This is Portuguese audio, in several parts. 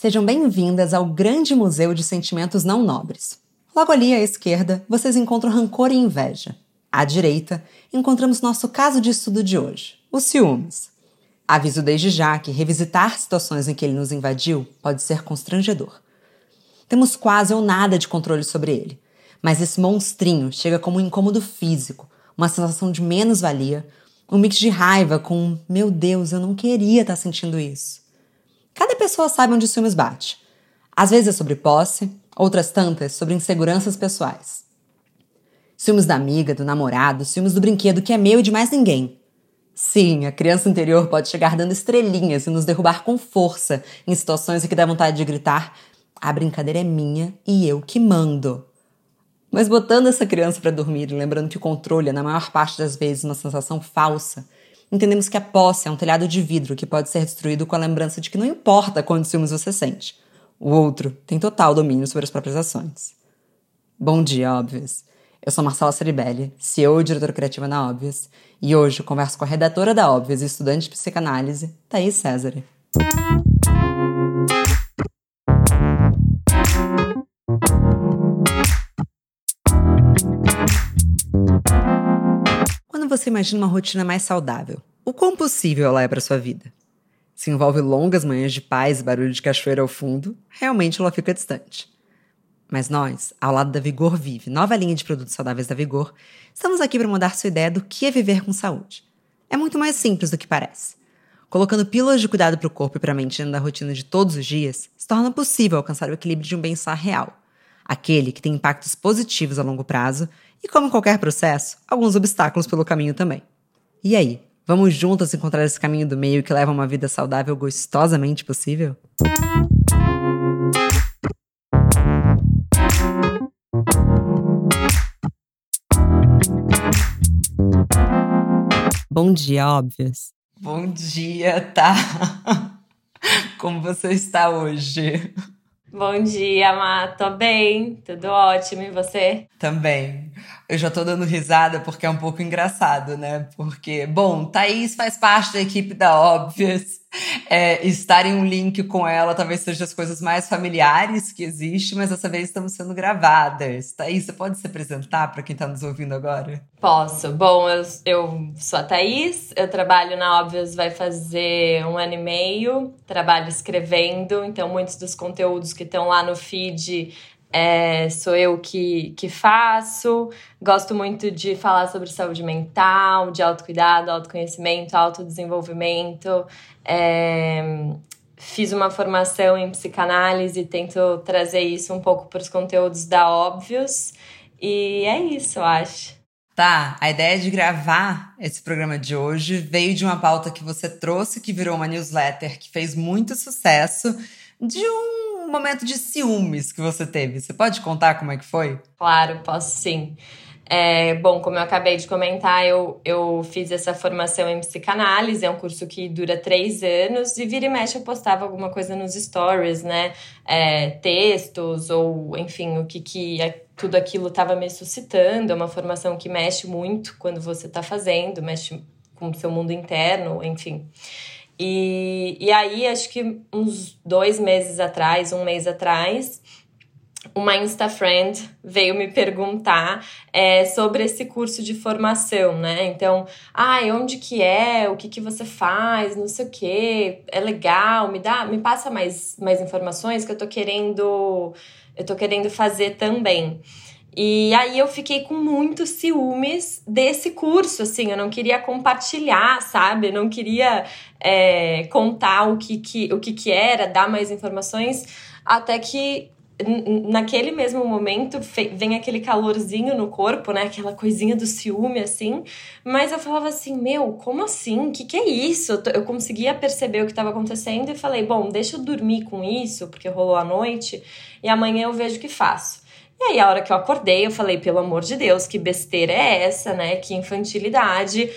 Sejam bem-vindas ao grande museu de sentimentos não nobres. Logo ali à esquerda, vocês encontram rancor e inveja. À direita, encontramos nosso caso de estudo de hoje, os ciúmes. Aviso desde já que revisitar situações em que ele nos invadiu pode ser constrangedor. Temos quase ou nada de controle sobre ele, mas esse monstrinho chega como um incômodo físico, uma sensação de menos-valia, um mix de raiva com meu Deus, eu não queria estar sentindo isso. Cada pessoa sabe onde o ciúmes bate. Às vezes é sobre posse, outras tantas sobre inseguranças pessoais. Ciúmes da amiga, do namorado, ciúmes do brinquedo que é meu e de mais ninguém. Sim, a criança interior pode chegar dando estrelinhas e nos derrubar com força em situações em que dá vontade de gritar: a brincadeira é minha e eu que mando. Mas botando essa criança para dormir e lembrando que o controle é, na maior parte das vezes, uma sensação falsa, entendemos que a posse é um telhado de vidro que pode ser destruído com a lembrança de que não importa quantos ciúmes você sente. O outro tem total domínio sobre as próprias ações. Bom dia, óbvios. Eu sou Marcela Ceribelli, CEO e diretora criativa na Óbvias, e hoje converso com a redatora da Óbvias e estudante de psicanálise, Thaís César. Você imagina uma rotina mais saudável, o quão possível ela é para sua vida? Se envolve longas manhãs de paz e barulho de cachoeira ao fundo, realmente ela fica distante. Mas nós, ao lado da Vigor Vive, nova linha de produtos saudáveis da Vigor, estamos aqui para mudar sua ideia do que é viver com saúde. É muito mais simples do que parece. Colocando pílulas de cuidado para o corpo e para a mente dentro da rotina de todos os dias, se torna possível alcançar o equilíbrio de um bem-estar real. Aquele que tem impactos positivos a longo prazo e, como em qualquer processo, alguns obstáculos pelo caminho também. E aí, vamos juntas encontrar esse caminho do meio que leva a uma vida saudável gostosamente possível? Bom dia, óbvias. Bom dia, tá? Como você está hoje? Bom dia, Má. Tô bem, tudo ótimo. E você? Também. Eu já tô dando risada porque é um pouco engraçado, né? Porque, bom, Thaís faz parte da equipe da Óbvias é, estar em um link com ela talvez seja as coisas mais familiares que existe, mas dessa vez estamos sendo gravadas. Thaís, você pode se apresentar para quem está nos ouvindo agora? Posso. Bom, eu, eu sou a Thaís, eu trabalho na Óbvios vai fazer um ano e meio, trabalho escrevendo, então muitos dos conteúdos que estão lá no feed é, sou eu que, que faço. Gosto muito de falar sobre saúde mental, de autocuidado, autoconhecimento, autodesenvolvimento. É, fiz uma formação em psicanálise, tento trazer isso um pouco para os conteúdos da Óbvios. E é isso, acho. Tá, a ideia de gravar esse programa de hoje veio de uma pauta que você trouxe, que virou uma newsletter que fez muito sucesso, de um momento de ciúmes que você teve. Você pode contar como é que foi? Claro, posso sim. É, bom, como eu acabei de comentar, eu, eu fiz essa formação em psicanálise, é um curso que dura três anos, e vira e mexe eu postava alguma coisa nos stories, né? É, textos, ou enfim, o que, que tudo aquilo estava me suscitando. É uma formação que mexe muito quando você está fazendo, mexe com o seu mundo interno, enfim. E, e aí, acho que uns dois meses atrás, um mês atrás, uma Insta Friend veio me perguntar é, sobre esse curso de formação, né? Então, ai, ah, onde que é? O que que você faz? Não sei o que. É legal? Me dá, me passa mais, mais informações que eu tô querendo, eu tô querendo fazer também. E aí eu fiquei com muitos ciúmes desse curso, assim, eu não queria compartilhar, sabe? Eu não queria é, contar o que, que, o que, que era, dar mais informações, até que naquele mesmo momento vem aquele calorzinho no corpo, né? Aquela coisinha do ciúme, assim. Mas eu falava assim, meu, como assim? O que, que é isso? Eu conseguia perceber o que estava acontecendo e falei, bom, deixa eu dormir com isso, porque rolou a noite, e amanhã eu vejo o que faço. E aí, a hora que eu acordei, eu falei, pelo amor de Deus, que besteira é essa, né? Que infantilidade.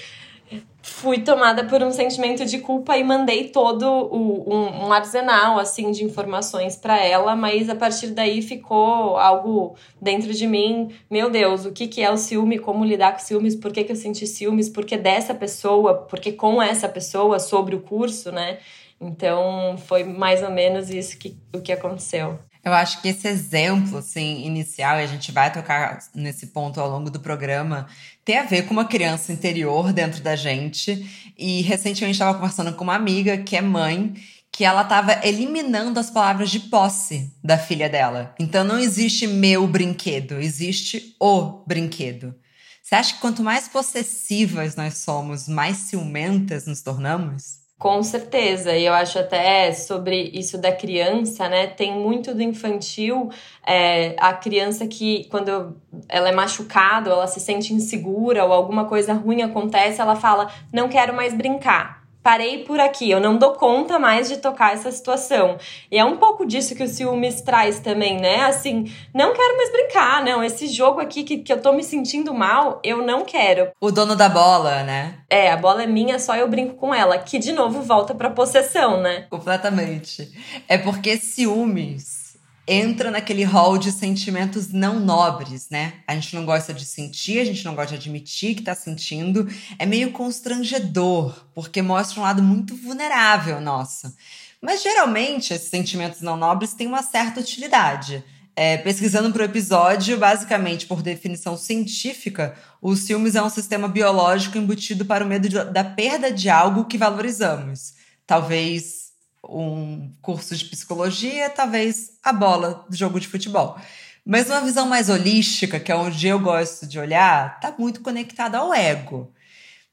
Fui tomada por um sentimento de culpa e mandei todo o, um, um arsenal, assim, de informações para ela, mas a partir daí ficou algo dentro de mim. Meu Deus, o que, que é o ciúme? Como lidar com ciúmes? Por que, que eu senti ciúmes? Por que dessa pessoa? Por que com essa pessoa? Sobre o curso, né? Então foi mais ou menos isso que, o que aconteceu. Eu acho que esse exemplo, assim, inicial, e a gente vai tocar nesse ponto ao longo do programa, tem a ver com uma criança interior dentro da gente. E recentemente estava conversando com uma amiga que é mãe, que ela estava eliminando as palavras de posse da filha dela. Então não existe meu brinquedo, existe o brinquedo. Você acha que quanto mais possessivas nós somos, mais ciumentas nos tornamos? Com certeza, e eu acho até sobre isso da criança, né? Tem muito do infantil, é, a criança que, quando ela é machucada, ela se sente insegura, ou alguma coisa ruim acontece, ela fala: Não quero mais brincar parei por aqui, eu não dou conta mais de tocar essa situação. E é um pouco disso que o ciúmes traz também, né? Assim, não quero mais brincar, não. Esse jogo aqui que, que eu tô me sentindo mal, eu não quero. O dono da bola, né? É, a bola é minha, só eu brinco com ela. Que de novo volta pra possessão, né? Completamente. É porque ciúmes entra naquele hall de sentimentos não nobres, né? A gente não gosta de sentir, a gente não gosta de admitir que tá sentindo. É meio constrangedor, porque mostra um lado muito vulnerável nosso. Mas geralmente esses sentimentos não nobres têm uma certa utilidade. É, pesquisando para o episódio, basicamente, por definição científica, o ciúmes é um sistema biológico embutido para o medo de, da perda de algo que valorizamos. Talvez um curso de psicologia, talvez a bola do jogo de futebol. Mas uma visão mais holística, que é onde eu gosto de olhar, está muito conectada ao ego.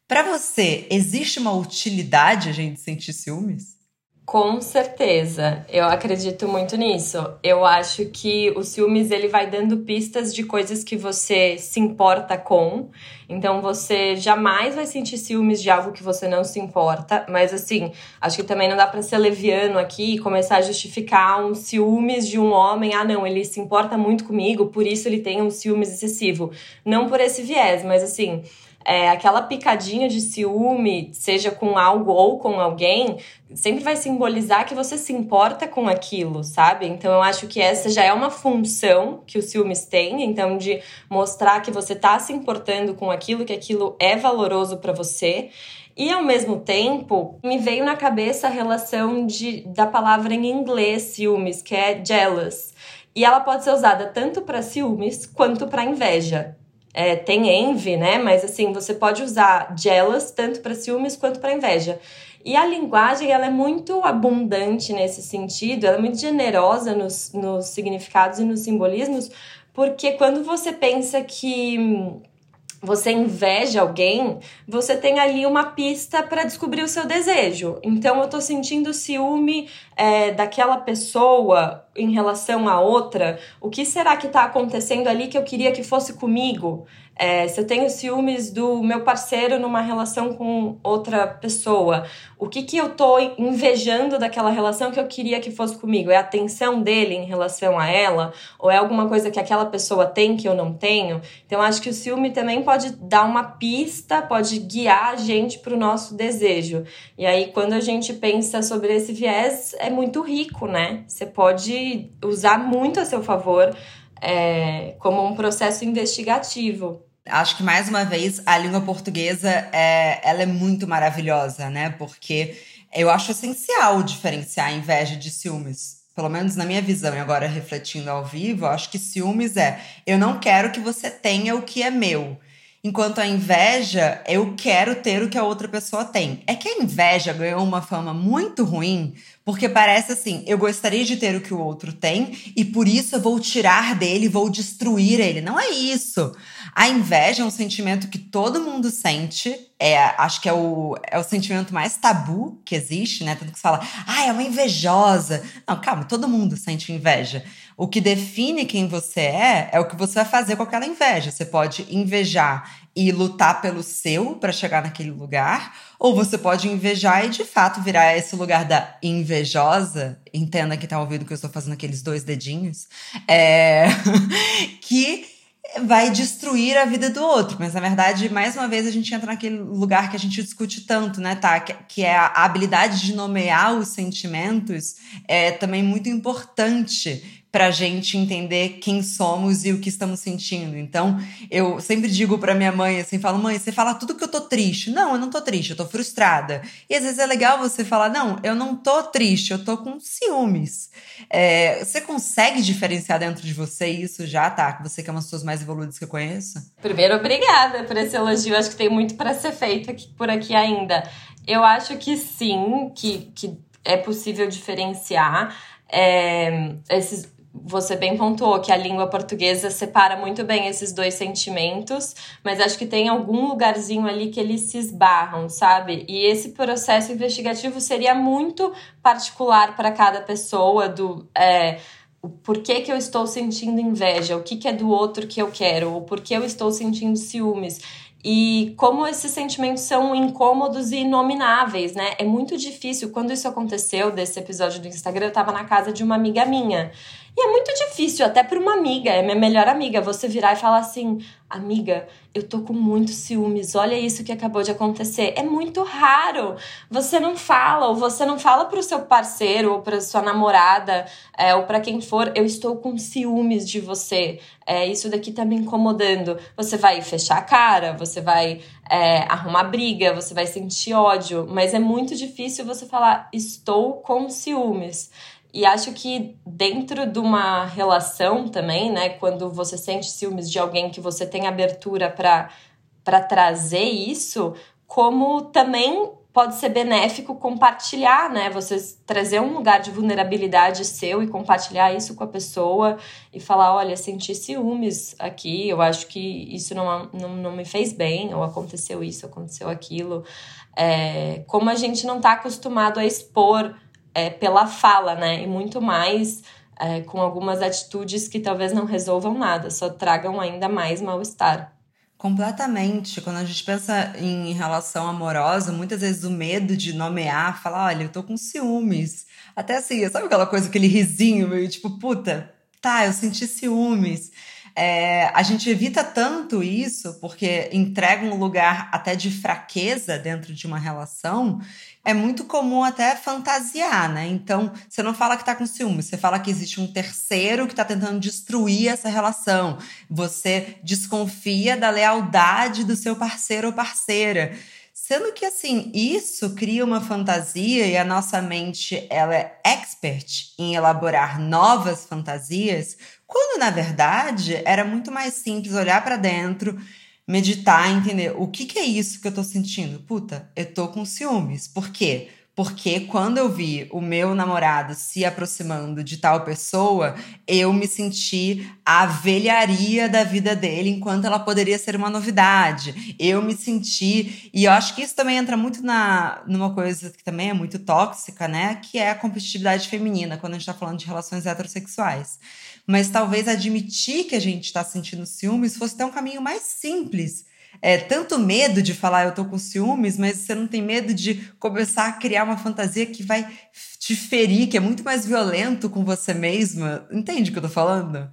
Para você, existe uma utilidade a gente sentir ciúmes? Com certeza, eu acredito muito nisso. Eu acho que o ciúmes ele vai dando pistas de coisas que você se importa com. Então você jamais vai sentir ciúmes de algo que você não se importa. Mas assim, acho que também não dá para ser leviano aqui e começar a justificar um ciúmes de um homem. Ah, não, ele se importa muito comigo, por isso ele tem um ciúmes excessivo. Não por esse viés, mas assim é, aquela picadinha de ciúme, seja com algo ou com alguém, sempre vai simbolizar que você se importa com aquilo, sabe? Então eu acho que essa já é uma função que os ciúmes têm, então de mostrar que você tá se importando com aquilo, que aquilo é valoroso para você. E ao mesmo tempo, me veio na cabeça a relação de, da palavra em inglês ciúmes, que é jealous. E ela pode ser usada tanto para ciúmes quanto para inveja é, tem envy, né? Mas assim, você pode usar jealous tanto para ciúmes quanto para inveja. E a linguagem, ela é muito abundante nesse sentido, ela é muito generosa nos, nos significados e nos simbolismos, porque quando você pensa que você inveja alguém, você tem ali uma pista para descobrir o seu desejo. Então, eu tô sentindo ciúme é, daquela pessoa em relação a outra. O que será que tá acontecendo ali que eu queria que fosse comigo? É, se eu tenho ciúmes do meu parceiro numa relação com outra pessoa, o que, que eu tô invejando daquela relação que eu queria que fosse comigo? É a atenção dele em relação a ela? Ou é alguma coisa que aquela pessoa tem que eu não tenho? Então, acho que o ciúme também pode dar uma pista, pode guiar a gente para o nosso desejo. E aí, quando a gente pensa sobre esse viés, é muito rico, né? Você pode usar muito a seu favor. É, como um processo investigativo. Acho que mais uma vez a língua portuguesa é, ela é muito maravilhosa, né? Porque eu acho essencial diferenciar a inveja de ciúmes. Pelo menos na minha visão, e agora refletindo ao vivo, acho que ciúmes é eu não quero que você tenha o que é meu. Enquanto a inveja, eu quero ter o que a outra pessoa tem. É que a inveja ganhou uma fama muito ruim, porque parece assim: eu gostaria de ter o que o outro tem e por isso eu vou tirar dele, vou destruir ele. Não é isso. A inveja é um sentimento que todo mundo sente. É, acho que é o, é o sentimento mais tabu que existe, né? Tanto que se fala, ah, é uma invejosa. Não, calma, todo mundo sente inveja. O que define quem você é é o que você vai fazer com aquela inveja. Você pode invejar e lutar pelo seu para chegar naquele lugar, ou você pode invejar e de fato virar esse lugar da invejosa. Entenda que tá ouvindo que eu estou fazendo aqueles dois dedinhos. É... que vai destruir a vida do outro. Mas, na verdade, mais uma vez, a gente entra naquele lugar que a gente discute tanto, né, tá? Que é a habilidade de nomear os sentimentos é também muito importante para gente entender quem somos e o que estamos sentindo. Então, eu sempre digo para minha mãe assim, falo: "Mãe, você fala tudo que eu tô triste". Não, eu não tô triste, eu tô frustrada. E às vezes é legal você falar: "Não, eu não tô triste, eu tô com ciúmes". É, você consegue diferenciar dentro de você isso já, tá? Você que é uma das pessoas mais evoluídas que eu conheço? Primeiro, obrigada por esse elogio. Acho que tem muito para ser feito aqui, por aqui ainda. Eu acho que sim, que, que é possível diferenciar. É, esses, você bem pontuou que a língua portuguesa separa muito bem esses dois sentimentos, mas acho que tem algum lugarzinho ali que eles se esbarram, sabe? E esse processo investigativo seria muito particular para cada pessoa do. É, por que, que eu estou sentindo inveja, o que, que é do outro que eu quero, ou por que eu estou sentindo ciúmes e como esses sentimentos são incômodos e inomináveis, né? É muito difícil. Quando isso aconteceu, desse episódio do Instagram, eu tava na casa de uma amiga minha. E é muito difícil, até para uma amiga, é minha melhor amiga, você virar e falar assim: amiga, eu tô com muitos ciúmes, olha isso que acabou de acontecer. É muito raro. Você não fala, ou você não fala pro seu parceiro, ou pra sua namorada, é, ou para quem for, eu estou com ciúmes de você. É, isso daqui tá me incomodando. Você vai fechar a cara, você vai é, arrumar briga, você vai sentir ódio, mas é muito difícil você falar, estou com ciúmes. E acho que dentro de uma relação também, né, quando você sente ciúmes de alguém que você tem abertura para trazer isso, como também pode ser benéfico compartilhar, né? Você trazer um lugar de vulnerabilidade seu e compartilhar isso com a pessoa e falar: olha, senti ciúmes aqui, eu acho que isso não, não, não me fez bem, ou aconteceu isso, aconteceu aquilo. É, como a gente não está acostumado a expor é, pela fala, né? E muito mais é, com algumas atitudes que talvez não resolvam nada, só tragam ainda mais mal-estar. Completamente. Quando a gente pensa em relação amorosa, muitas vezes o medo de nomear, falar, olha, eu tô com ciúmes. Até assim, sabe aquela coisa, aquele risinho meio tipo, puta, tá, eu senti ciúmes. É, a gente evita tanto isso porque entrega um lugar até de fraqueza dentro de uma relação. É muito comum até fantasiar, né? Então, você não fala que tá com ciúme, você fala que existe um terceiro que tá tentando destruir essa relação. Você desconfia da lealdade do seu parceiro ou parceira. Sendo que, assim, isso cria uma fantasia e a nossa mente ela é expert em elaborar novas fantasias, quando na verdade era muito mais simples olhar para dentro, meditar, entender o que, que é isso que eu tô sentindo. Puta, eu tô com ciúmes. Por quê? Porque quando eu vi o meu namorado se aproximando de tal pessoa, eu me senti a velharia da vida dele, enquanto ela poderia ser uma novidade. Eu me senti. E eu acho que isso também entra muito na, numa coisa que também é muito tóxica, né? Que é a competitividade feminina, quando a gente tá falando de relações heterossexuais. Mas talvez admitir que a gente está sentindo ciúmes fosse até um caminho mais simples é, tanto medo de falar eu tô com ciúmes, mas você não tem medo de começar a criar uma fantasia que vai te ferir, que é muito mais violento com você mesma. Entende o que eu tô falando?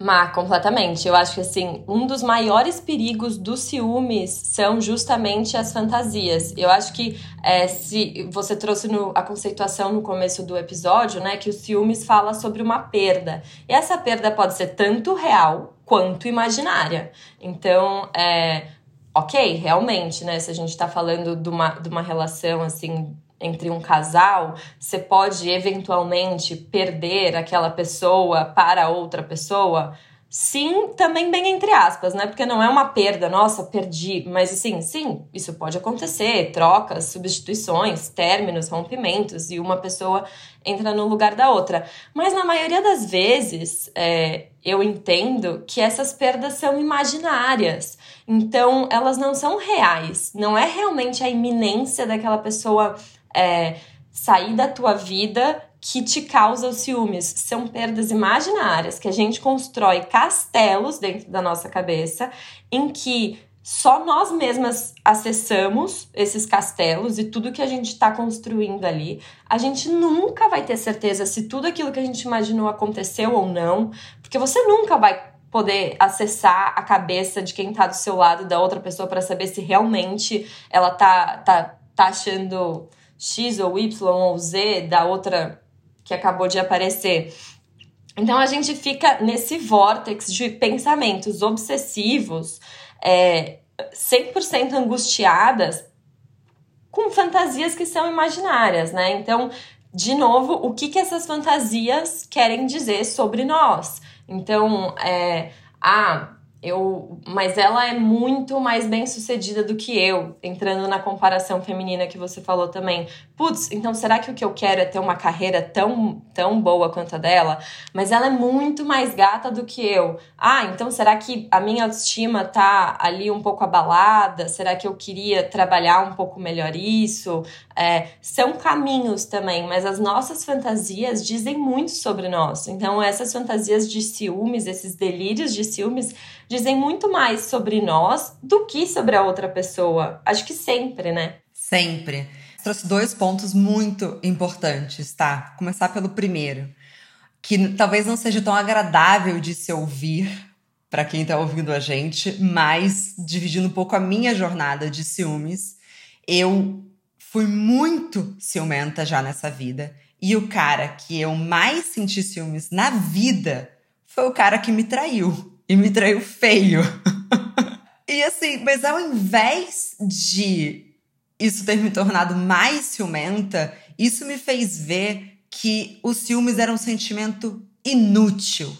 Má, completamente. Eu acho que assim, um dos maiores perigos dos ciúmes são justamente as fantasias. Eu acho que é, se você trouxe no, a conceituação no começo do episódio, né, que o ciúmes fala sobre uma perda. E essa perda pode ser tanto real quanto imaginária. Então, é, ok, realmente, né? Se a gente está falando de uma, de uma relação assim entre um casal, você pode eventualmente perder aquela pessoa para outra pessoa. Sim, também bem entre aspas, né? Porque não é uma perda, nossa, perdi. Mas assim, sim, isso pode acontecer. Trocas, substituições, términos, rompimentos, e uma pessoa entra no lugar da outra. Mas na maioria das vezes, é, eu entendo que essas perdas são imaginárias. Então, elas não são reais. Não é realmente a iminência daquela pessoa é, sair da tua vida que te causa os ciúmes. São perdas imaginárias que a gente constrói castelos dentro da nossa cabeça em que só nós mesmas acessamos esses castelos e tudo que a gente está construindo ali. A gente nunca vai ter certeza se tudo aquilo que a gente imaginou aconteceu ou não, porque você nunca vai poder acessar a cabeça de quem está do seu lado da outra pessoa para saber se realmente ela tá, tá, tá achando X ou Y ou Z da outra que acabou de aparecer. Então a gente fica nesse vórtex de pensamentos obsessivos, é, 100% angustiadas, com fantasias que são imaginárias, né? Então, de novo, o que, que essas fantasias querem dizer sobre nós? Então, é, ah, eu, mas ela é muito mais bem sucedida do que eu, entrando na comparação feminina que você falou também. Putz, então será que o que eu quero é ter uma carreira tão, tão boa quanto a dela? Mas ela é muito mais gata do que eu. Ah, então será que a minha autoestima tá ali um pouco abalada? Será que eu queria trabalhar um pouco melhor isso? É, são caminhos também, mas as nossas fantasias dizem muito sobre nós. Então, essas fantasias de ciúmes, esses delírios de ciúmes, dizem muito mais sobre nós do que sobre a outra pessoa. Acho que sempre, né? Sempre. Trouxe dois pontos muito importantes, tá? Vou começar pelo primeiro, que talvez não seja tão agradável de se ouvir para quem tá ouvindo a gente, mas dividindo um pouco a minha jornada de ciúmes, eu fui muito ciumenta já nessa vida. E o cara que eu mais senti ciúmes na vida foi o cara que me traiu e me traiu feio. e assim, mas ao invés de isso ter me tornado mais ciumenta, isso me fez ver que os ciúmes eram um sentimento inútil.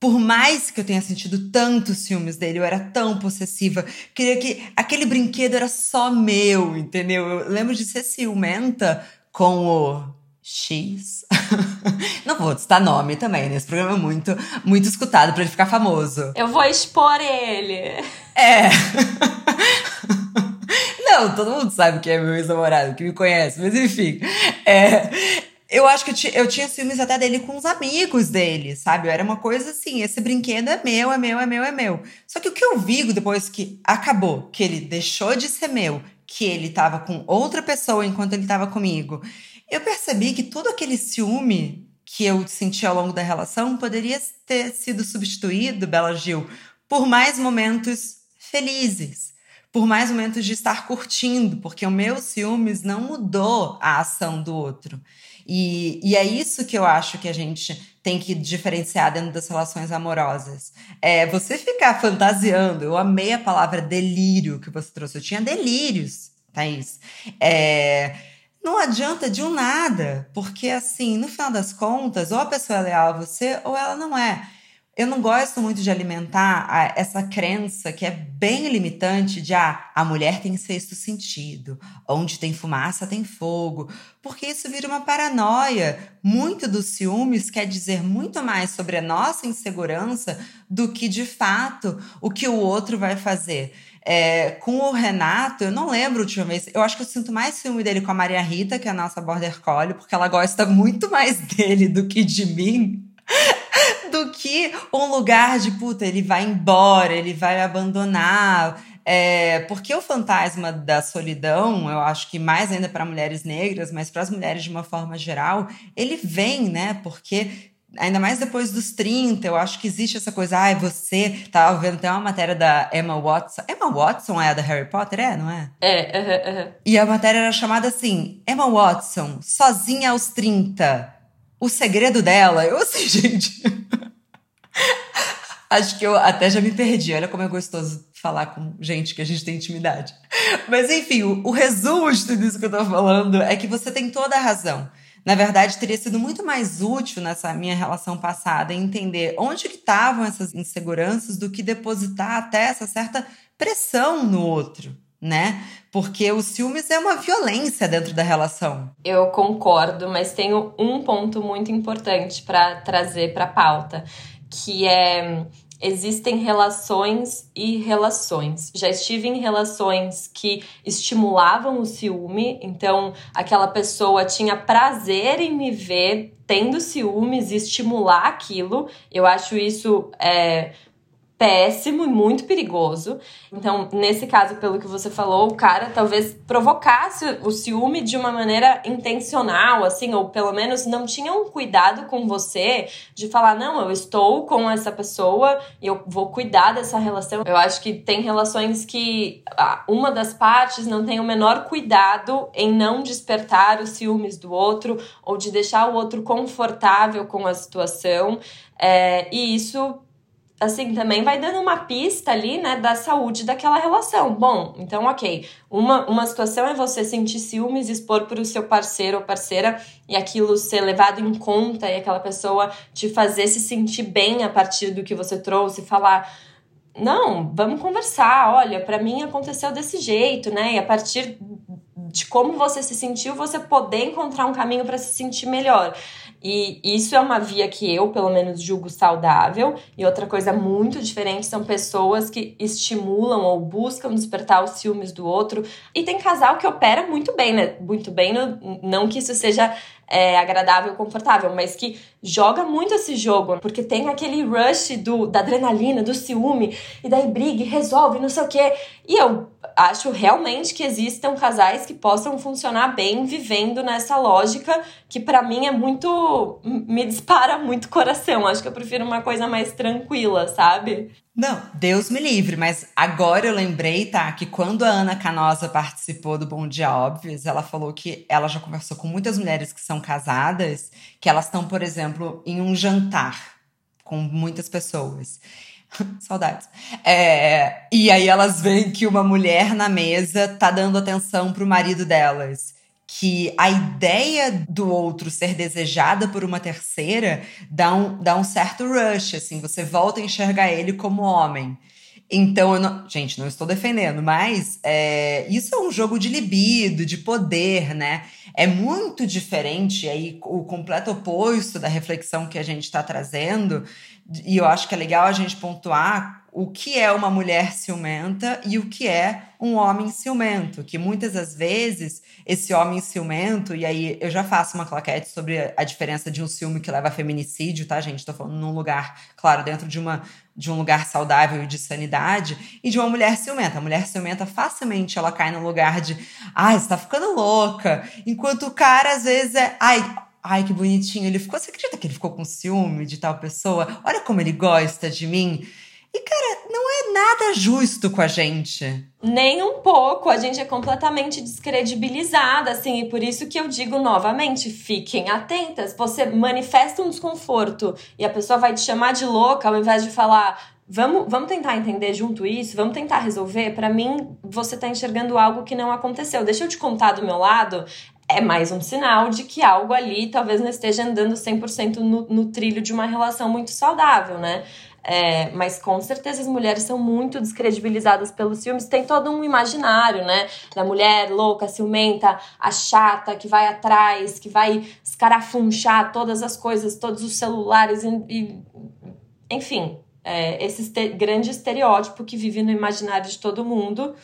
Por mais que eu tenha sentido tanto ciúmes dele, eu era tão possessiva, queria que aquele brinquedo era só meu, entendeu? Eu lembro de ser ciumenta com o X. Não vou citar nome também, né? Esse programa é muito, muito escutado para ele ficar famoso. Eu vou expor ele. É. Não, todo mundo sabe que é meu ex-namorado, que me conhece, mas enfim. É, eu acho que eu, eu, tinha ciúmes até dele com os amigos dele, sabe? Era uma coisa assim: esse brinquedo é meu, é meu, é meu, é meu. Só que o que eu vi depois que acabou, que ele deixou de ser meu, que ele tava com outra pessoa enquanto ele tava comigo, eu percebi que todo aquele ciúme que eu senti ao longo da relação poderia ter sido substituído, Bela Gil, por mais momentos felizes, por mais momentos de estar curtindo, porque o meu ciúmes não mudou a ação do outro. E, e é isso que eu acho que a gente tem que diferenciar dentro das relações amorosas. É você ficar fantasiando. Eu amei a palavra delírio que você trouxe. Eu tinha delírios, Thaís. É não adianta de um nada, porque assim, no final das contas, ou a pessoa é leal a você ou ela não é. Eu não gosto muito de alimentar a, essa crença que é bem limitante de ah, a mulher tem sexto sentido, onde tem fumaça tem fogo, porque isso vira uma paranoia. Muito dos ciúmes quer dizer muito mais sobre a nossa insegurança do que de fato o que o outro vai fazer. É, com o Renato, eu não lembro a última vez. Eu acho que eu sinto mais ciúme dele com a Maria Rita, que é a nossa border collie, porque ela gosta muito mais dele do que de mim. do que um lugar de puta, ele vai embora, ele vai abandonar. É, porque o fantasma da solidão, eu acho que mais ainda para mulheres negras, mas para as mulheres de uma forma geral, ele vem, né? Porque ainda mais depois dos 30, eu acho que existe essa coisa, ai, ah, você tava vendo até uma matéria da Emma Watson. Emma Watson é a da Harry Potter, é, não é? É, uh -huh, uh -huh. E a matéria era chamada assim: Emma Watson, sozinha aos 30. O segredo dela. Eu assim, gente. acho que eu até já me perdi. Olha como é gostoso falar com gente que a gente tem intimidade. Mas enfim, o, o resumo de tudo isso que eu tô falando é que você tem toda a razão na verdade, teria sido muito mais útil nessa minha relação passada entender onde que estavam essas inseguranças do que depositar até essa certa pressão no outro, né? Porque o ciúmes é uma violência dentro da relação. Eu concordo, mas tenho um ponto muito importante para trazer para pauta, que é existem relações e relações. Já estive em relações que estimulavam o ciúme, então aquela pessoa tinha prazer em me ver tendo ciúmes e estimular aquilo. Eu acho isso é, péssimo e muito perigoso. Então, nesse caso, pelo que você falou, o cara talvez provocasse o ciúme de uma maneira intencional, assim, ou pelo menos não tinha um cuidado com você de falar: não, eu estou com essa pessoa e eu vou cuidar dessa relação. Eu acho que tem relações que uma das partes não tem o menor cuidado em não despertar os ciúmes do outro ou de deixar o outro confortável com a situação. É, e isso assim, também vai dando uma pista ali, né, da saúde daquela relação. Bom, então, ok. Uma, uma situação é você sentir ciúmes, expor para o seu parceiro ou parceira e aquilo ser levado em conta e aquela pessoa te fazer se sentir bem a partir do que você trouxe, falar. Não, vamos conversar. Olha, para mim aconteceu desse jeito, né? E a partir de como você se sentiu, você poder encontrar um caminho para se sentir melhor. E isso é uma via que eu, pelo menos, julgo saudável. E outra coisa muito diferente são pessoas que estimulam ou buscam despertar os ciúmes do outro. E tem casal que opera muito bem, né? Muito bem, no, não que isso seja é, agradável, confortável, mas que joga muito esse jogo, porque tem aquele rush do, da adrenalina, do ciúme, e daí briga e resolve, não sei o quê. E eu acho realmente que existam casais que possam funcionar bem vivendo nessa lógica, que para mim é muito. me dispara muito coração. Acho que eu prefiro uma coisa mais tranquila, sabe? Não, Deus me livre, mas agora eu lembrei, tá, que quando a Ana Canosa participou do Bom Dia Óbvios, ela falou que ela já conversou com muitas mulheres que são casadas, que elas estão, por exemplo, em um jantar com muitas pessoas. Saudades. É, e aí elas veem que uma mulher na mesa tá dando atenção pro marido delas que a ideia do outro ser desejada por uma terceira dá um, dá um certo rush, assim, você volta a enxergar ele como homem. Então, não, gente, não estou defendendo, mas é, isso é um jogo de libido, de poder, né? É muito diferente, aí o completo oposto da reflexão que a gente está trazendo, e eu acho que é legal a gente pontuar o que é uma mulher ciumenta e o que é um homem ciumento, que muitas das vezes esse homem ciumento, e aí eu já faço uma claquete sobre a diferença de um ciúme que leva a feminicídio, tá, gente? Tô falando num lugar, claro, dentro de uma de um lugar saudável e de sanidade, e de uma mulher ciumenta. A mulher ciumenta facilmente ela cai no lugar de, ai, você tá ficando louca, enquanto o cara às vezes é, ai, ai, que bonitinho, ele ficou, você acredita que ele ficou com ciúme de tal pessoa? Olha como ele gosta de mim. E, cara, não é nada justo com a gente. Nem um pouco. A gente é completamente descredibilizada, assim. E por isso que eu digo novamente: fiquem atentas. Você manifesta um desconforto e a pessoa vai te chamar de louca ao invés de falar. Vamos, vamos tentar entender junto isso, vamos tentar resolver. Para mim, você tá enxergando algo que não aconteceu. Deixa eu te contar do meu lado é mais um sinal de que algo ali talvez não esteja andando 100% no, no trilho de uma relação muito saudável, né? É, mas com certeza as mulheres são muito descredibilizadas pelos ciúmes. Tem todo um imaginário, né? Da mulher louca, ciumenta, a chata, que vai atrás, que vai escarafunchar todas as coisas, todos os celulares, e, e enfim, é, esse este grande estereótipo que vive no imaginário de todo mundo.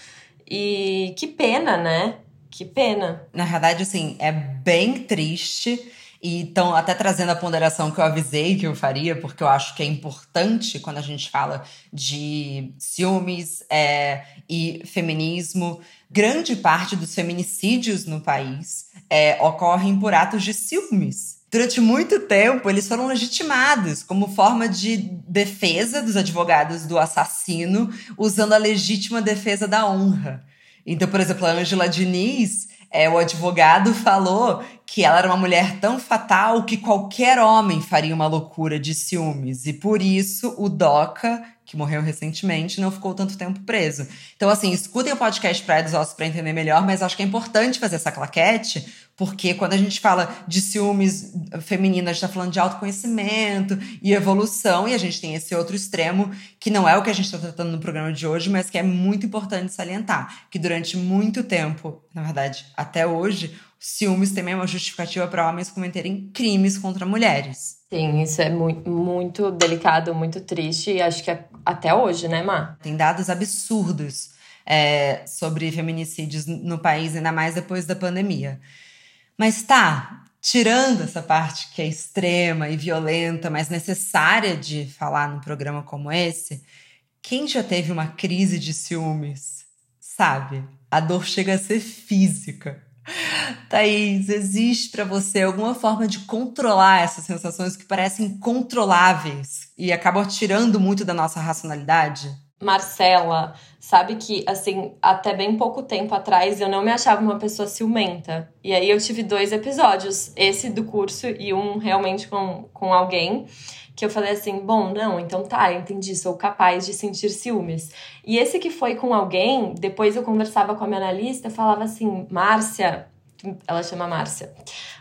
E que pena, né? Que pena. Na verdade, assim, é bem triste e estão até trazendo a ponderação que eu avisei que eu faria, porque eu acho que é importante quando a gente fala de ciúmes é, e feminismo. Grande parte dos feminicídios no país é, ocorrem por atos de ciúmes. Durante muito tempo, eles foram legitimados como forma de defesa dos advogados do assassino, usando a legítima defesa da honra. Então, por exemplo, a Angela Diniz é, o advogado falou que ela era uma mulher tão fatal que qualquer homem faria uma loucura de ciúmes. E por isso o Doca, que morreu recentemente, não ficou tanto tempo preso. Então, assim, escutem o podcast Praia dos Ossos para entender melhor, mas acho que é importante fazer essa claquete, porque quando a gente fala de ciúmes feminino, a gente está falando de autoconhecimento e evolução, e a gente tem esse outro extremo, que não é o que a gente está tratando no programa de hoje, mas que é muito importante salientar, que durante muito tempo, na verdade, até hoje, ciúmes também é uma justificativa para homens cometerem crimes contra mulheres. Sim, isso é muito, muito delicado, muito triste, e acho que é até hoje, né, Má? Tem dados absurdos é, sobre feminicídios no país, ainda mais depois da pandemia. Mas tá, tirando essa parte que é extrema e violenta, mas necessária de falar num programa como esse, Quem já teve uma crise de ciúmes sabe, a dor chega a ser física. Thaís, existe para você alguma forma de controlar essas sensações que parecem incontroláveis e acabam tirando muito da nossa racionalidade? Marcela, sabe que, assim, até bem pouco tempo atrás eu não me achava uma pessoa ciumenta. E aí eu tive dois episódios, esse do curso e um realmente com, com alguém, que eu falei assim: bom, não, então tá, entendi, sou capaz de sentir ciúmes. E esse que foi com alguém, depois eu conversava com a minha analista, falava assim: Márcia, ela chama Márcia.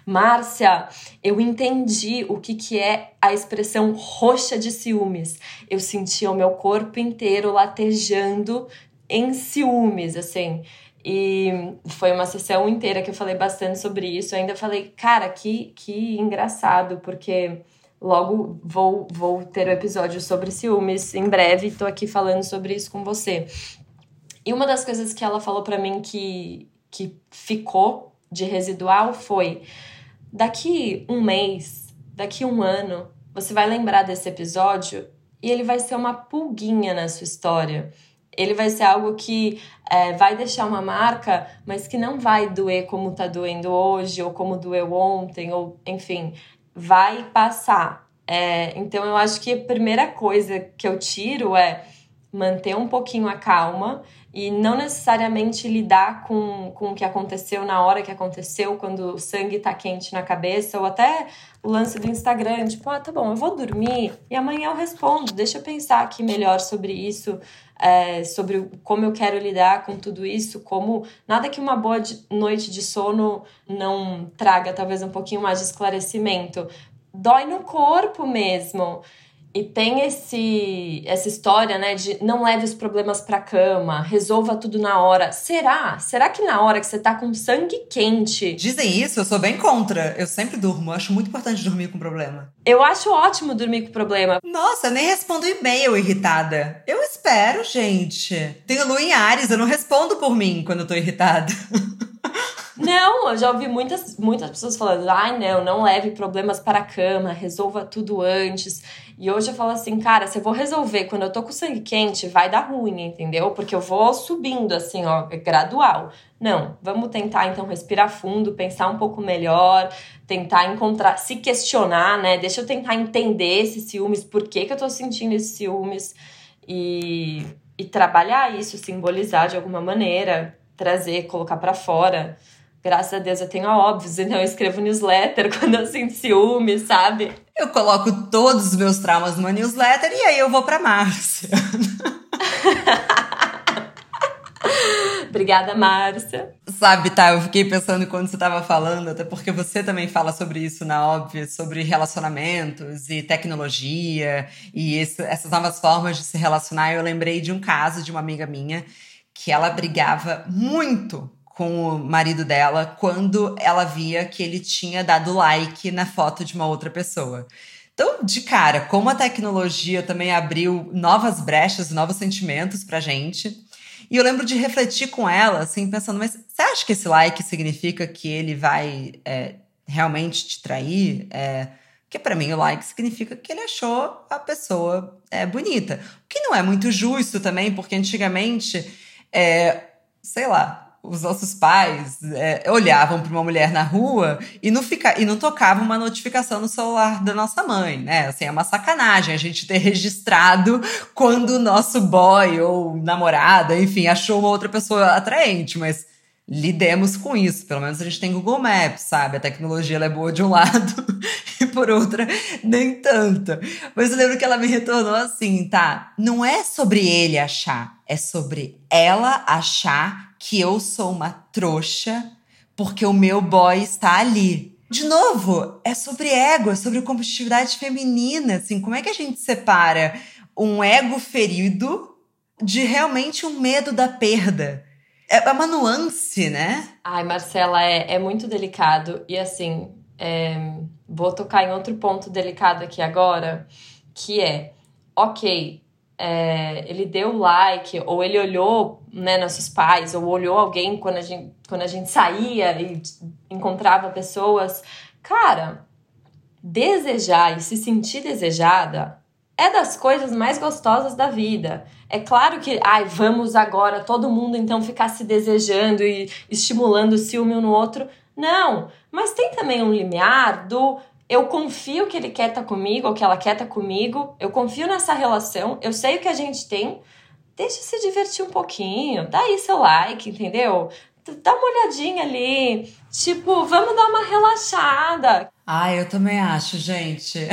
Márcia, eu entendi o que, que é a expressão roxa de ciúmes. Eu sentia o meu corpo inteiro latejando em ciúmes, assim. E foi uma sessão inteira que eu falei bastante sobre isso. Eu ainda falei, cara, que, que engraçado, porque logo vou, vou ter um episódio sobre ciúmes em breve. Tô aqui falando sobre isso com você. E uma das coisas que ela falou para mim que, que ficou de residual foi: daqui um mês, daqui um ano, você vai lembrar desse episódio e ele vai ser uma pulguinha na sua história. Ele vai ser algo que é, vai deixar uma marca, mas que não vai doer como tá doendo hoje, ou como doeu ontem, ou enfim, vai passar. É, então eu acho que a primeira coisa que eu tiro é manter um pouquinho a calma e não necessariamente lidar com, com o que aconteceu na hora que aconteceu, quando o sangue tá quente na cabeça, ou até o lance do Instagram, tipo, ah, tá bom, eu vou dormir e amanhã eu respondo, deixa eu pensar aqui melhor sobre isso, é, sobre como eu quero lidar com tudo isso, como nada que uma boa noite de sono não traga talvez um pouquinho mais de esclarecimento. Dói no corpo mesmo. E tem esse essa história, né, de não leve os problemas para cama, resolva tudo na hora. Será? Será que na hora que você tá com sangue quente? Dizem isso, eu sou bem contra. Eu sempre durmo, acho muito importante dormir com problema. Eu acho ótimo dormir com problema. Nossa, eu nem respondo e-mail irritada. Eu espero, gente. Tenho lua em Ares, eu não respondo por mim quando eu tô irritada. Não, eu já ouvi muitas, muitas pessoas falando: ai, não, não leve problemas para a cama, resolva tudo antes. E hoje eu falo assim, cara, se eu vou resolver quando eu tô com sangue quente, vai dar ruim, entendeu? Porque eu vou subindo assim, ó, é gradual. Não, vamos tentar então respirar fundo, pensar um pouco melhor, tentar encontrar, se questionar, né? Deixa eu tentar entender esses ciúmes, por que, que eu tô sentindo esses ciúmes e, e trabalhar isso, simbolizar de alguma maneira, trazer, colocar para fora. Graças a Deus eu tenho a óbvios, então eu escrevo newsletter quando eu sinto ciúme, sabe? Eu coloco todos os meus traumas numa newsletter e aí eu vou pra Márcia. Obrigada, Márcia. Sabe, tá? Eu fiquei pensando quando você estava falando, até porque você também fala sobre isso na óbvia, sobre relacionamentos e tecnologia e esse, essas novas formas de se relacionar. Eu lembrei de um caso de uma amiga minha que ela brigava muito com o marido dela quando ela via que ele tinha dado like na foto de uma outra pessoa. Então, de cara, como a tecnologia também abriu novas brechas, novos sentimentos pra gente. E eu lembro de refletir com ela, assim, pensando, mas você acha que esse like significa que ele vai é, realmente te trair? É, porque para mim o like significa que ele achou a pessoa é, bonita. O que não é muito justo também, porque antigamente, é, sei lá, os nossos pais é, olhavam para uma mulher na rua e não, fica, e não tocavam uma notificação no celular da nossa mãe, né? Assim, é uma sacanagem a gente ter registrado quando o nosso boy ou namorada, enfim, achou uma outra pessoa atraente, mas lidemos com isso. Pelo menos a gente tem Google Maps, sabe? A tecnologia é boa de um lado e por outra nem tanto. Mas eu lembro que ela me retornou assim, tá? Não é sobre ele achar, é sobre ela achar que eu sou uma trouxa porque o meu boy está ali. De novo, é sobre ego, é sobre competitividade feminina, assim, como é que a gente separa um ego ferido de realmente um medo da perda? É uma nuance, né? Ai, Marcela, é, é muito delicado. E assim, é, vou tocar em outro ponto delicado aqui agora, que é, ok, é, ele deu like, ou ele olhou né, nossos pais, ou olhou alguém quando a gente, quando a gente saía e encontrava pessoas. Cara, desejar e se sentir desejada é das coisas mais gostosas da vida. É claro que, ai, vamos agora todo mundo então ficar se desejando e estimulando o ciúme um no outro. Não, mas tem também um limiar do eu confio que ele quer estar tá comigo ou que ela quer estar tá comigo, eu confio nessa relação, eu sei o que a gente tem, deixa se divertir um pouquinho, dá aí seu like, entendeu? Dá uma olhadinha ali, tipo, vamos dar uma relaxada. Ah, eu também acho, gente.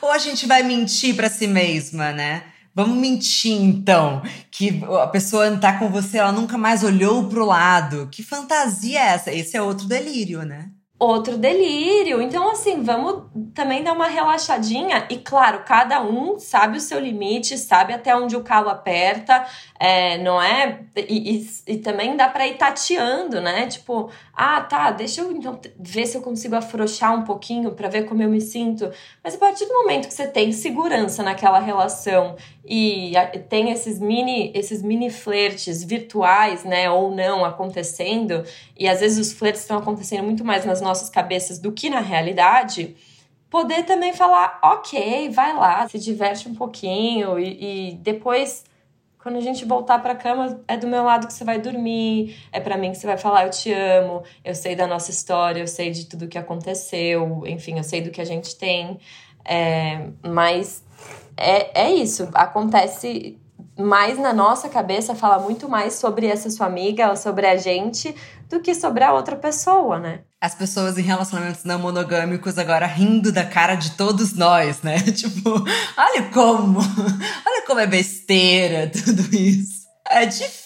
Ou a gente vai mentir para si mesma, né? Vamos mentir então, que a pessoa tá com você, ela nunca mais olhou pro lado. Que fantasia é essa? Esse é outro delírio, né? outro delírio. Então, assim, vamos também dar uma relaxadinha. E, claro, cada um sabe o seu limite, sabe até onde o calo aperta, é, não é? E, e, e também dá para ir tateando, né? Tipo, ah, tá, deixa eu então ver se eu consigo afrouxar um pouquinho para ver como eu me sinto. Mas a partir do momento que você tem segurança naquela relação e tem esses mini, esses mini flertes virtuais, né, ou não acontecendo, e às vezes os flertes estão acontecendo muito mais nas nossas cabeças do que na realidade, poder também falar, ok, vai lá, se diverte um pouquinho e, e depois quando a gente voltar para cama, é do meu lado que você vai dormir, é para mim que você vai falar eu te amo, eu sei da nossa história, eu sei de tudo que aconteceu, enfim, eu sei do que a gente tem. É, mas é, é isso, acontece mais na nossa cabeça, fala muito mais sobre essa sua amiga ou sobre a gente do que sobre a outra pessoa, né? As pessoas em relacionamentos não monogâmicos agora rindo da cara de todos nós, né? Tipo, olha como, olha como é besteira tudo isso. É difícil,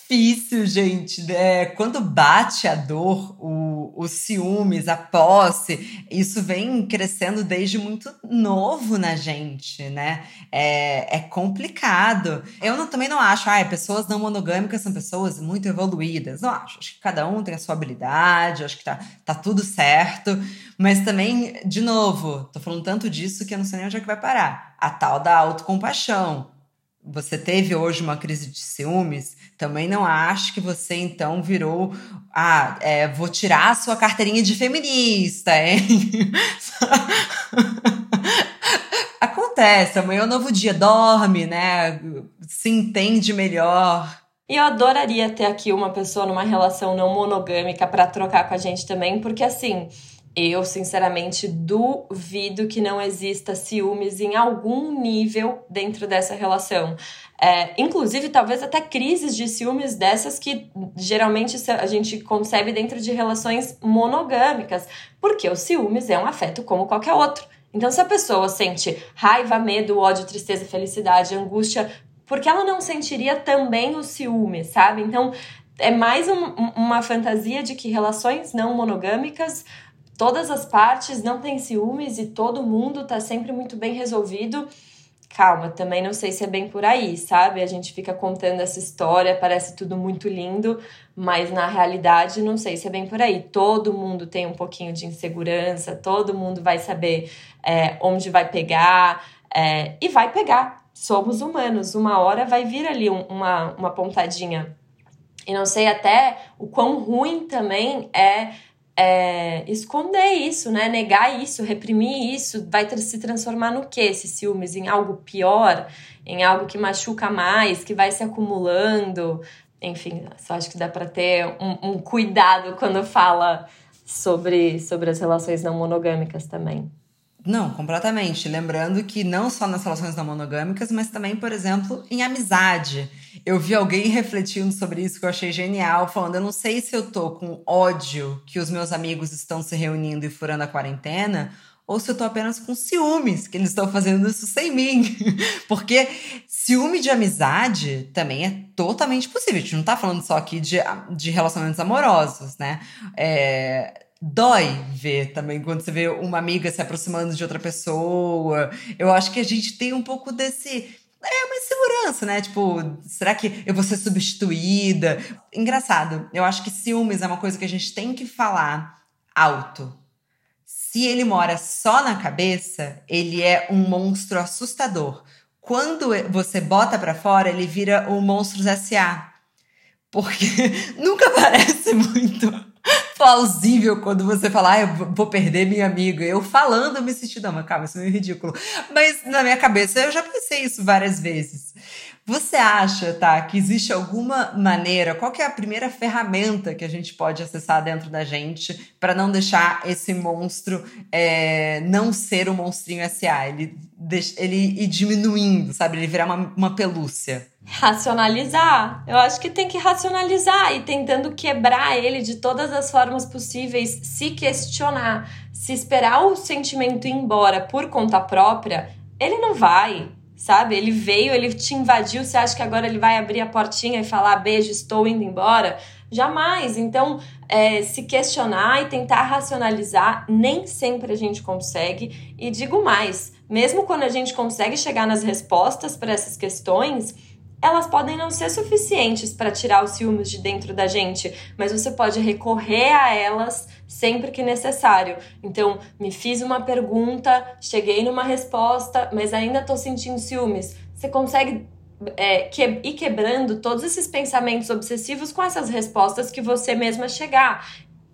gente. É, quando bate a dor, o, o ciúmes, a posse, isso vem crescendo desde muito novo na gente, né? É, é complicado. Eu não, também não acho, ah, pessoas não monogâmicas são pessoas muito evoluídas. Não acho. Acho que cada um tem a sua habilidade, acho que tá, tá tudo certo. Mas também, de novo, tô falando tanto disso que eu não sei nem onde é que vai parar. A tal da autocompaixão você teve hoje uma crise de ciúmes, também não acho que você então virou. Ah, é, vou tirar a sua carteirinha de feminista, hein? Acontece, amanhã é um novo dia, dorme, né? Se entende melhor. E eu adoraria ter aqui uma pessoa numa relação não monogâmica para trocar com a gente também, porque assim eu, sinceramente, duvido que não exista ciúmes em algum nível dentro dessa relação. É, inclusive, talvez até crises de ciúmes dessas que geralmente a gente concebe dentro de relações monogâmicas, porque o ciúmes é um afeto como qualquer outro. Então, se a pessoa sente raiva, medo, ódio, tristeza, felicidade, angústia, porque ela não sentiria também o ciúme, sabe? Então, é mais um, uma fantasia de que relações não monogâmicas todas as partes não têm ciúmes e todo mundo tá sempre muito bem resolvido. Calma, também não sei se é bem por aí, sabe? A gente fica contando essa história, parece tudo muito lindo, mas na realidade não sei se é bem por aí. Todo mundo tem um pouquinho de insegurança, todo mundo vai saber é, onde vai pegar é, e vai pegar. Somos humanos, uma hora vai vir ali um, uma, uma pontadinha. E não sei até o quão ruim também é é, esconder isso, né? Negar isso, reprimir isso, vai se transformar no que esse ciúmes? Em algo pior, em algo que machuca mais, que vai se acumulando. Enfim, só acho que dá para ter um, um cuidado quando fala sobre, sobre as relações não monogâmicas também. Não, completamente. Lembrando que não só nas relações não monogâmicas, mas também, por exemplo, em amizade. Eu vi alguém refletindo sobre isso que eu achei genial, falando: eu não sei se eu tô com ódio que os meus amigos estão se reunindo e furando a quarentena, ou se eu tô apenas com ciúmes que eles estão fazendo isso sem mim. Porque ciúme de amizade também é totalmente possível. A gente não tá falando só aqui de, de relacionamentos amorosos, né? É dói ver também quando você vê uma amiga se aproximando de outra pessoa. Eu acho que a gente tem um pouco desse. É uma insegurança, né? Tipo, será que eu vou ser substituída? Engraçado, eu acho que ciúmes é uma coisa que a gente tem que falar alto. Se ele mora só na cabeça, ele é um monstro assustador. Quando você bota para fora, ele vira o Monstros S.A. Porque nunca parece muito plausível quando você fala, ah, eu vou perder minha amiga. Eu falando, eu me senti, não, mas calma, isso é ridículo. Mas na minha cabeça eu já pensei isso várias vezes. Você acha, tá, que existe alguma maneira, qual é a primeira ferramenta que a gente pode acessar dentro da gente para não deixar esse monstro é, não ser o monstrinho SA, ele, ele ir diminuindo, sabe, ele virar uma, uma pelúcia? Racionalizar. Eu acho que tem que racionalizar e tentando quebrar ele de todas as formas possíveis, se questionar. Se esperar o sentimento ir embora por conta própria, ele não vai sabe? Ele veio, ele te invadiu, você acha que agora ele vai abrir a portinha e falar beijo, estou indo embora? Jamais. Então, é, se questionar e tentar racionalizar, nem sempre a gente consegue. E digo mais, mesmo quando a gente consegue chegar nas respostas para essas questões, elas podem não ser suficientes para tirar os ciúmes de dentro da gente, mas você pode recorrer a elas sempre que necessário. Então, me fiz uma pergunta, cheguei numa resposta, mas ainda estou sentindo ciúmes. Você consegue é, que, ir quebrando todos esses pensamentos obsessivos com essas respostas que você mesma chegar.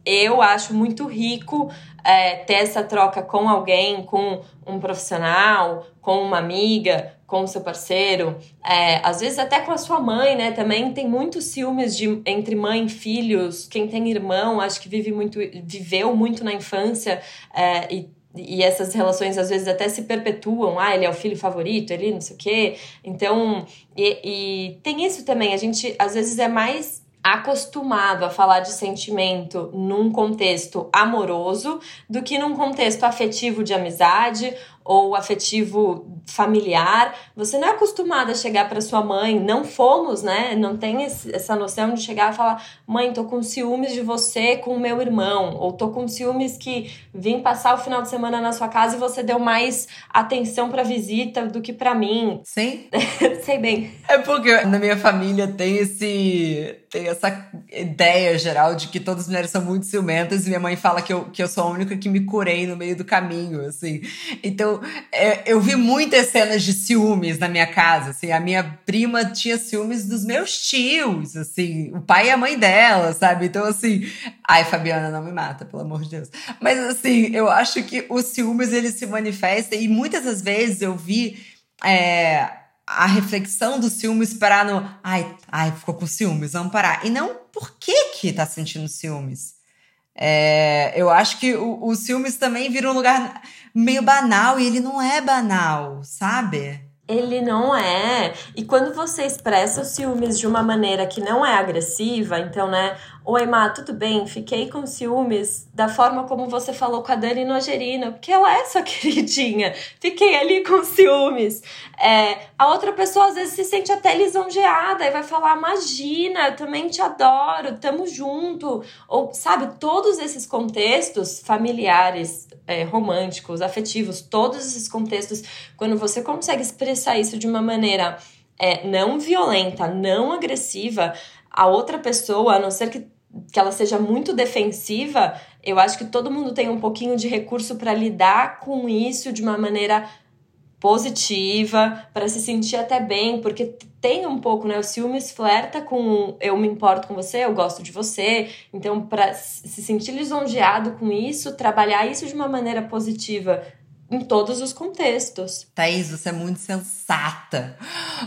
Eu acho muito rico é, ter essa troca com alguém, com um profissional, com uma amiga, com o seu parceiro, é, às vezes até com a sua mãe, né? Também tem muitos ciúmes de, entre mãe e filhos. Quem tem irmão, acho que vive muito, viveu muito na infância é, e e essas relações às vezes até se perpetuam. Ah, ele é o filho favorito, ele não sei o quê. Então, e, e tem isso também. A gente às vezes é mais acostumado a falar de sentimento num contexto amoroso do que num contexto afetivo de amizade ou afetivo familiar, você não é acostumada a chegar para sua mãe, não fomos, né? Não tem esse, essa noção de chegar e falar: "Mãe, tô com ciúmes de você com o meu irmão", ou tô com ciúmes que vim passar o final de semana na sua casa e você deu mais atenção para visita do que para mim. Sim? Sei bem. É porque na minha família tem esse tem essa ideia geral de que todas as mulheres são muito ciumentas e minha mãe fala que eu, que eu sou a única que me curei no meio do caminho, assim. Então, eu, é, eu vi muitas cenas de ciúmes na minha casa, assim, a minha prima tinha ciúmes dos meus tios, assim, o pai e a mãe dela, sabe? Então, assim, ai, Fabiana, não me mata, pelo amor de Deus. Mas, assim, eu acho que os ciúmes, ele se manifesta e muitas das vezes eu vi é, a reflexão dos ciúmes parar no, ai, ai, ficou com ciúmes, vamos parar. E não por que que tá sentindo ciúmes. É, eu acho que o, o ciúmes também vira um lugar meio banal e ele não é banal, sabe? Ele não é. E quando você expressa os ciúmes de uma maneira que não é agressiva, então, né? Oi, Má, tudo bem? Fiquei com ciúmes da forma como você falou com a Dani Nogerina, porque ela é sua queridinha. Fiquei ali com ciúmes. É, a outra pessoa às vezes se sente até lisonjeada e vai falar: Imagina, eu também te adoro, tamo junto. Ou, sabe, todos esses contextos familiares, é, românticos, afetivos, todos esses contextos, quando você consegue expressar isso de uma maneira é, não violenta, não agressiva, a outra pessoa, a não ser que, que ela seja muito defensiva, eu acho que todo mundo tem um pouquinho de recurso para lidar com isso de uma maneira positiva, para se sentir até bem, porque tem um pouco, né? O ciúmes flerta com eu me importo com você, eu gosto de você. Então, para se sentir lisonjeado com isso, trabalhar isso de uma maneira positiva em todos os contextos. Thaís, você é muito sensata.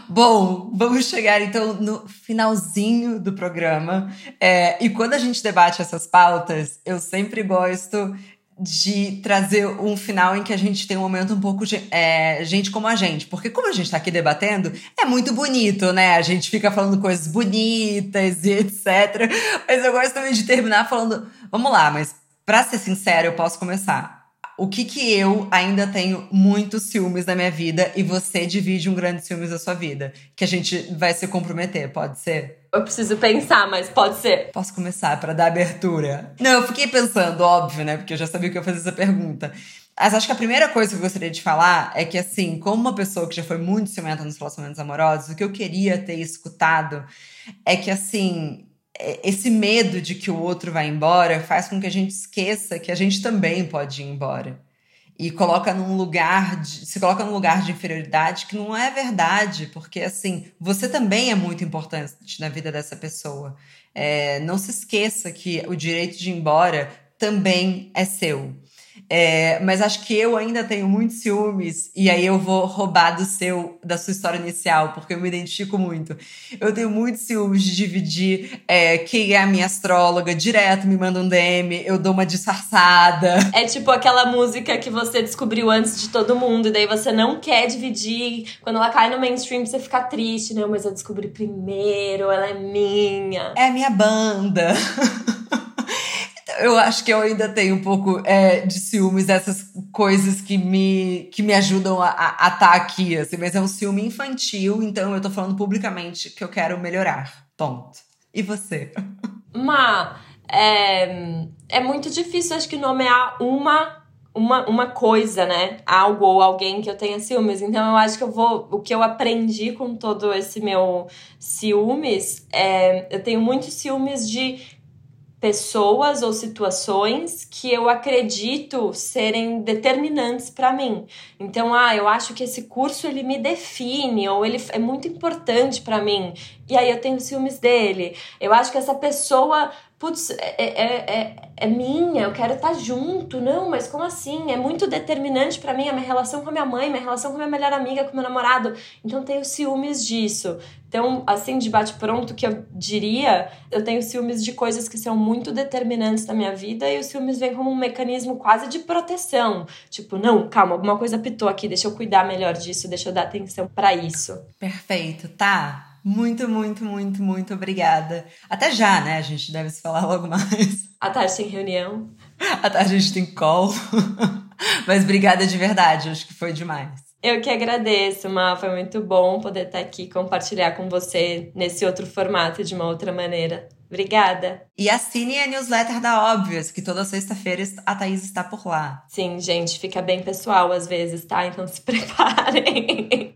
Bom, vamos chegar então no finalzinho do programa. É, e quando a gente debate essas pautas, eu sempre gosto de trazer um final em que a gente tem um momento um pouco de é, gente como a gente. Porque como a gente tá aqui debatendo, é muito bonito, né? A gente fica falando coisas bonitas e etc. Mas eu gosto também de terminar falando, vamos lá, mas para ser sincero, eu posso começar o que que eu ainda tenho muitos ciúmes na minha vida e você divide um grande ciúmes da sua vida, que a gente vai se comprometer, pode ser? Eu preciso pensar, mas pode ser. Posso começar para dar abertura? Não, eu fiquei pensando, óbvio, né? Porque eu já sabia que eu ia fazer essa pergunta. Mas acho que a primeira coisa que eu gostaria de falar é que, assim, como uma pessoa que já foi muito ciumenta nos relacionamentos amorosos, o que eu queria ter escutado é que, assim, esse medo de que o outro vai embora faz com que a gente esqueça que a gente também pode ir embora. e coloca num lugar de, se coloca num lugar de inferioridade que não é verdade, porque assim, você também é muito importante na vida dessa pessoa. É, não se esqueça que o direito de ir embora também é seu. É, mas acho que eu ainda tenho muitos ciúmes, e aí eu vou roubar do seu, da sua história inicial, porque eu me identifico muito. Eu tenho muitos ciúmes de dividir é, quem é a minha astróloga, direto me manda um DM, eu dou uma disfarçada. É tipo aquela música que você descobriu antes de todo mundo, e daí você não quer dividir. Quando ela cai no mainstream, você fica triste, né? Mas eu descobri primeiro, ela é minha. É a minha banda. eu acho que eu ainda tenho um pouco é, de ciúmes dessas coisas que me, que me ajudam a estar tá aqui, assim, mas é um ciúme infantil, então eu tô falando publicamente que eu quero melhorar. Ponto. E você? Ma, é, é muito difícil, acho que, nomear uma uma, uma coisa, né? Algo ou alguém que eu tenha ciúmes. Então eu acho que eu vou. O que eu aprendi com todo esse meu ciúmes é. Eu tenho muitos ciúmes de pessoas ou situações que eu acredito serem determinantes para mim. Então, ah, eu acho que esse curso ele me define ou ele é muito importante para mim. E aí eu tenho ciúmes dele. Eu acho que essa pessoa putz, é, é, é, é, minha, eu quero estar junto. Não, mas como assim? É muito determinante para mim a minha relação com a minha mãe, minha relação com a minha melhor amiga, com meu namorado. Então tenho ciúmes disso. Então, assim, de bate-pronto, que eu diria, eu tenho ciúmes de coisas que são muito determinantes na minha vida e os ciúmes vêm como um mecanismo quase de proteção. Tipo, não, calma, alguma coisa pitou aqui, deixa eu cuidar melhor disso, deixa eu dar atenção para isso. Perfeito, tá. Muito, muito, muito, muito obrigada. Até já, né? A gente deve se falar logo mais. À tarde tem reunião. À tarde a gente tem call. Mas obrigada de verdade, acho que foi demais. Eu que agradeço, Ma. Foi muito bom poder estar aqui compartilhar com você nesse outro formato de uma outra maneira. Obrigada. E assine a newsletter da Óbvias, que toda sexta-feira a Thaís está por lá. Sim, gente, fica bem pessoal às vezes, tá? Então se preparem.